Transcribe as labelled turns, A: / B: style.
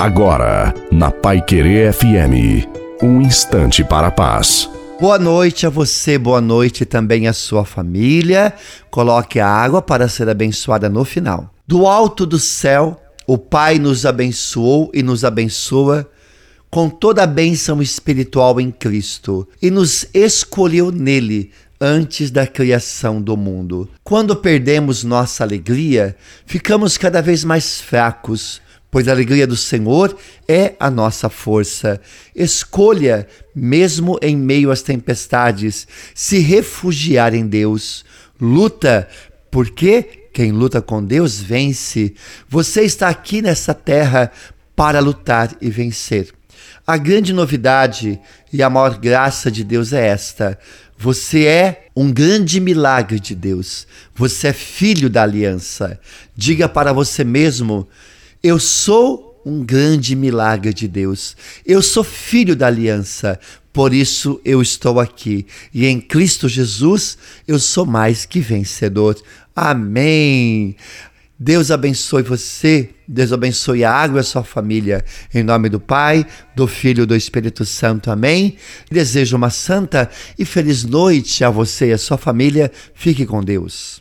A: Agora, na Pai Querer FM, um instante para a paz.
B: Boa noite a você, boa noite também à sua família. Coloque a água para ser abençoada no final. Do alto do céu, o Pai nos abençoou e nos abençoa com toda a bênção espiritual em Cristo e nos escolheu nele antes da criação do mundo. Quando perdemos nossa alegria, ficamos cada vez mais fracos, pois a alegria do Senhor é a nossa força. Escolha, mesmo em meio às tempestades, se refugiar em Deus. Luta, porque quem luta com Deus vence. Você está aqui nessa terra para lutar e vencer. A grande novidade e a maior graça de Deus é esta: você é um grande milagre de Deus. Você é filho da aliança. Diga para você mesmo: Eu sou um grande milagre de Deus. Eu sou filho da aliança. Por isso eu estou aqui. E em Cristo Jesus eu sou mais que vencedor. Amém. Deus abençoe você, Deus abençoe a água e a sua família. Em nome do Pai, do Filho e do Espírito Santo. Amém. Desejo uma santa e feliz noite a você e a sua família. Fique com Deus.